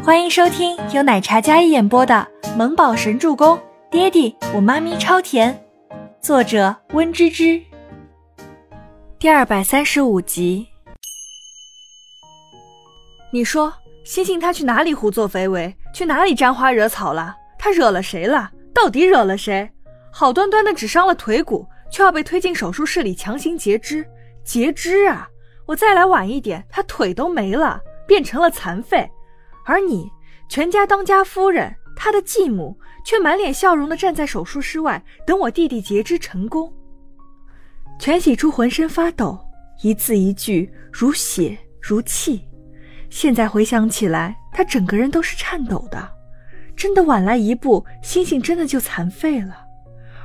欢迎收听由奶茶嘉一演播的《萌宝神助攻》，爹地我妈咪超甜，作者温芝芝。第二百三十五集。你说，星星他去哪里胡作非为，去哪里沾花惹草了？他惹了谁了？到底惹了谁？好端端的只伤了腿骨，却要被推进手术室里强行截肢，截肢啊！我再来晚一点，他腿都没了，变成了残废。而你，全家当家夫人，他的继母，却满脸笑容的站在手术室外，等我弟弟截肢成功。全喜初浑身发抖，一字一句如血如泣。现在回想起来，他整个人都是颤抖的。真的晚来一步，星星真的就残废了，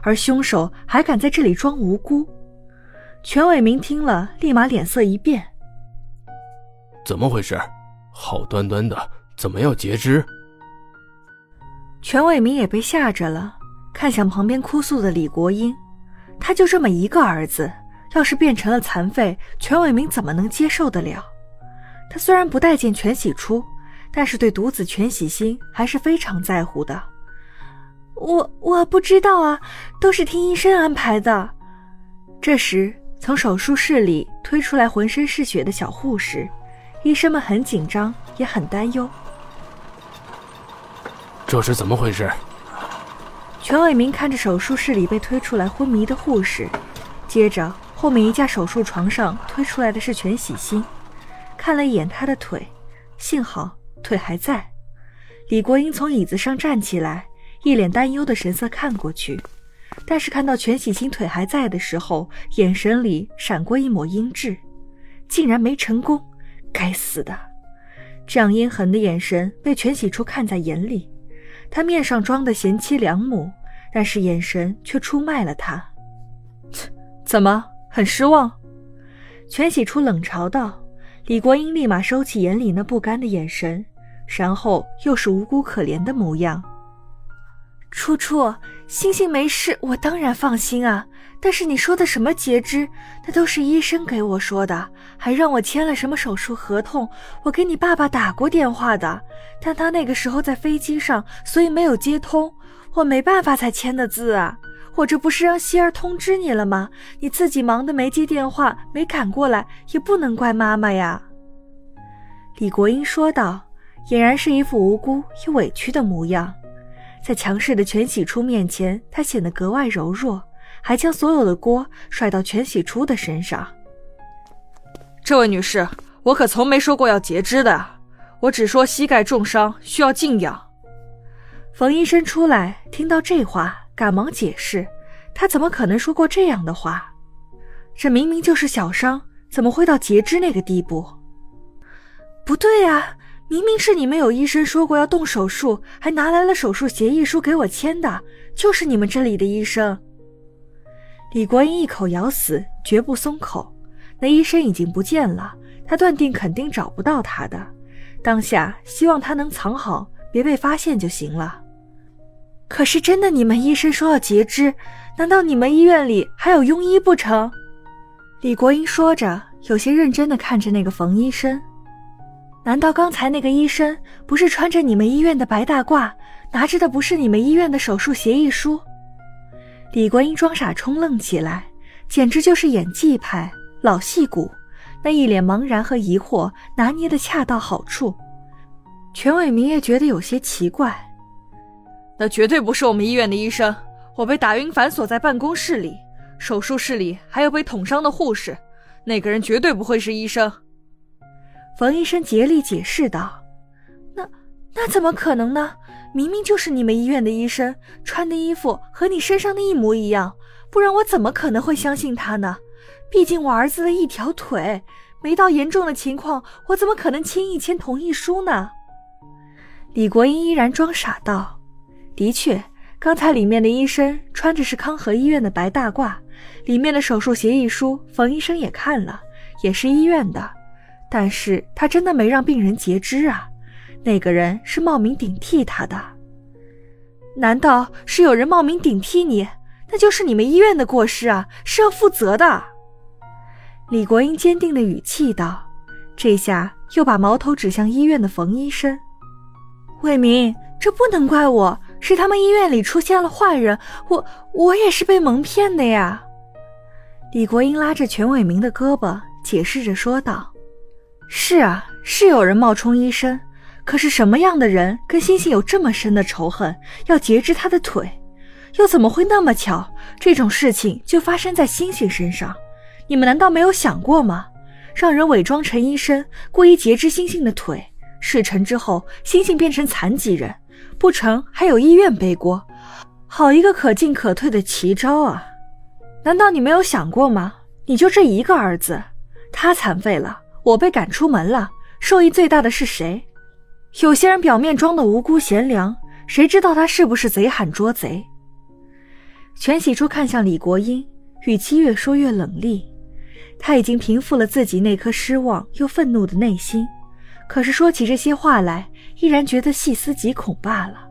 而凶手还敢在这里装无辜。全伟明听了，立马脸色一变。怎么回事？好端端的。怎么要截肢？全伟明也被吓着了，看向旁边哭诉的李国英，他就这么一个儿子，要是变成了残废，全伟明怎么能接受得了？他虽然不待见全喜初，但是对独子全喜星还是非常在乎的。我我不知道啊，都是听医生安排的。这时，从手术室里推出来浑身是血的小护士，医生们很紧张，也很担忧。这是怎么回事？全伟明看着手术室里被推出来昏迷的护士，接着后面一架手术床上推出来的是全喜星，看了一眼他的腿，幸好腿还在。李国英从椅子上站起来，一脸担忧的神色看过去，但是看到全喜星腿还在的时候，眼神里闪过一抹阴鸷，竟然没成功，该死的！这样阴狠的眼神被全喜初看在眼里。他面上装的贤妻良母，但是眼神却出卖了他。怎么很失望？全喜初冷嘲道。李国英立马收起眼里那不甘的眼神，然后又是无辜可怜的模样。初初，星星没事，我当然放心啊。但是你说的什么截肢，那都是医生给我说的，还让我签了什么手术合同。我给你爸爸打过电话的，但他那个时候在飞机上，所以没有接通，我没办法才签的字啊。我这不是让希儿通知你了吗？你自己忙的没接电话，没赶过来，也不能怪妈妈呀。李国英说道，俨然是一副无辜又委屈的模样，在强势的全喜初面前，他显得格外柔弱。还将所有的锅甩到全喜初的身上。这位女士，我可从没说过要截肢的，我只说膝盖重伤需要静养。冯医生出来听到这话，赶忙解释：他怎么可能说过这样的话？这明明就是小伤，怎么会到截肢那个地步？不对啊，明明是你们有医生说过要动手术，还拿来了手术协议书给我签的，就是你们这里的医生。李国英一口咬死，绝不松口。那医生已经不见了，他断定肯定找不到他的。当下希望他能藏好，别被发现就行了。可是真的，你们医生说要截肢，难道你们医院里还有庸医不成？李国英说着，有些认真的看着那个冯医生。难道刚才那个医生不是穿着你们医院的白大褂，拿着的不是你们医院的手术协议书？李国英装傻充愣起来，简直就是演技派老戏骨，那一脸茫然和疑惑拿捏的恰到好处。全伟明也觉得有些奇怪，那绝对不是我们医院的医生。我被打晕反锁在办公室里，手术室里还有被捅伤的护士，那个人绝对不会是医生。冯医生竭力解释道：“那那怎么可能呢？”明明就是你们医院的医生，穿的衣服和你身上的一模一样，不然我怎么可能会相信他呢？毕竟我儿子的一条腿没到严重的情况，我怎么可能轻易签同意书呢？李国英依然装傻道：“的确，刚才里面的医生穿着是康和医院的白大褂，里面的手术协议书冯医生也看了，也是医院的，但是他真的没让病人截肢啊。”那个人是冒名顶替他的，难道是有人冒名顶替你？那就是你们医院的过失啊，是要负责的。李国英坚定的语气道，这下又把矛头指向医院的冯医生。伟明，这不能怪我，是他们医院里出现了坏人，我我也是被蒙骗的呀。李国英拉着全伟明的胳膊，解释着说道：“是啊，是有人冒充医生，可是什么样的人跟星星有这么深的仇恨，要截肢他的腿？又怎么会那么巧，这种事情就发生在星星身上？你们难道没有想过吗？让人伪装成医生，故意截肢星星的腿。”事成之后，星星变成残疾人，不成还有医院背锅，好一个可进可退的奇招啊！难道你没有想过吗？你就这一个儿子，他残废了，我被赶出门了，受益最大的是谁？有些人表面装的无辜贤良，谁知道他是不是贼喊捉贼？全喜初看向李国英，语气越说越冷厉，他已经平复了自己那颗失望又愤怒的内心。可是说起这些话来，依然觉得细思极恐罢了。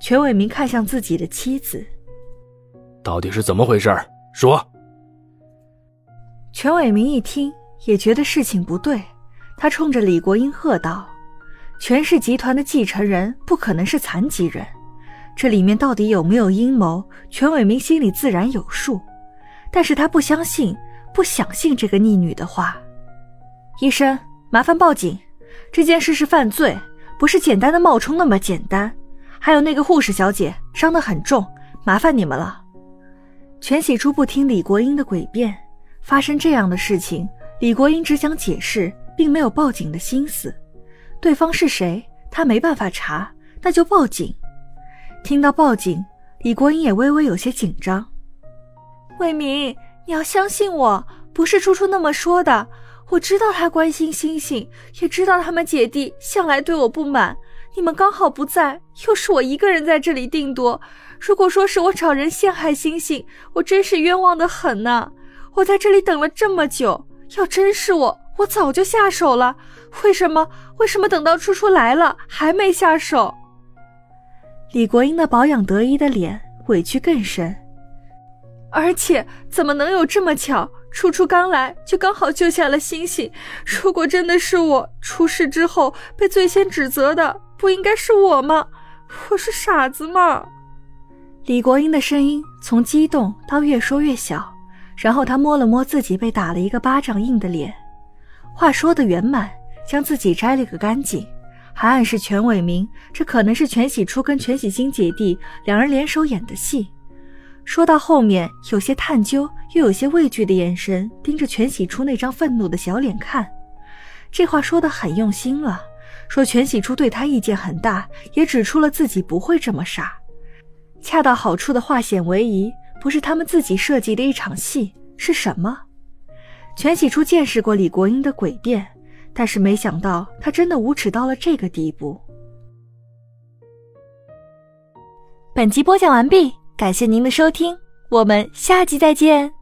全伟明看向自己的妻子，到底是怎么回事？说。全伟明一听，也觉得事情不对，他冲着李国英喝道：“权氏集团的继承人不可能是残疾人，这里面到底有没有阴谋？全伟明心里自然有数，但是他不相信，不想信这个逆女的话。医生，麻烦报警。”这件事是犯罪，不是简单的冒充那么简单。还有那个护士小姐伤得很重，麻烦你们了。全喜初不听李国英的诡辩，发生这样的事情，李国英只想解释，并没有报警的心思。对方是谁，他没办法查，那就报警。听到报警，李国英也微微有些紧张。魏明，你要相信我，不是初初那么说的。我知道他关心星星，也知道他们姐弟向来对我不满。你们刚好不在，又是我一个人在这里定夺。如果说是我找人陷害星星，我真是冤枉的很呐！我在这里等了这么久，要真是我，我早就下手了。为什么？为什么等到初初来了还没下手？李国英那保养得意的脸委屈更深。而且怎么能有这么巧？初初刚来就刚好救下了星星。如果真的是我出事之后被最先指责的，不应该是我吗？我是傻子吗？李国英的声音从激动到越说越小，然后他摸了摸自己被打了一个巴掌印的脸，话说的圆满，将自己摘了个干净，还暗示全伟明这可能是全喜初跟全喜星姐弟两人联手演的戏。说到后面，有些探究，又有些畏惧的眼神盯着全喜初那张愤怒的小脸看。这话说的很用心了，说全喜初对他意见很大，也指出了自己不会这么傻，恰到好处的化险为夷，不是他们自己设计的一场戏，是什么？全喜初见识过李国英的诡辩，但是没想到他真的无耻到了这个地步。本集播讲完毕。感谢您的收听，我们下集再见。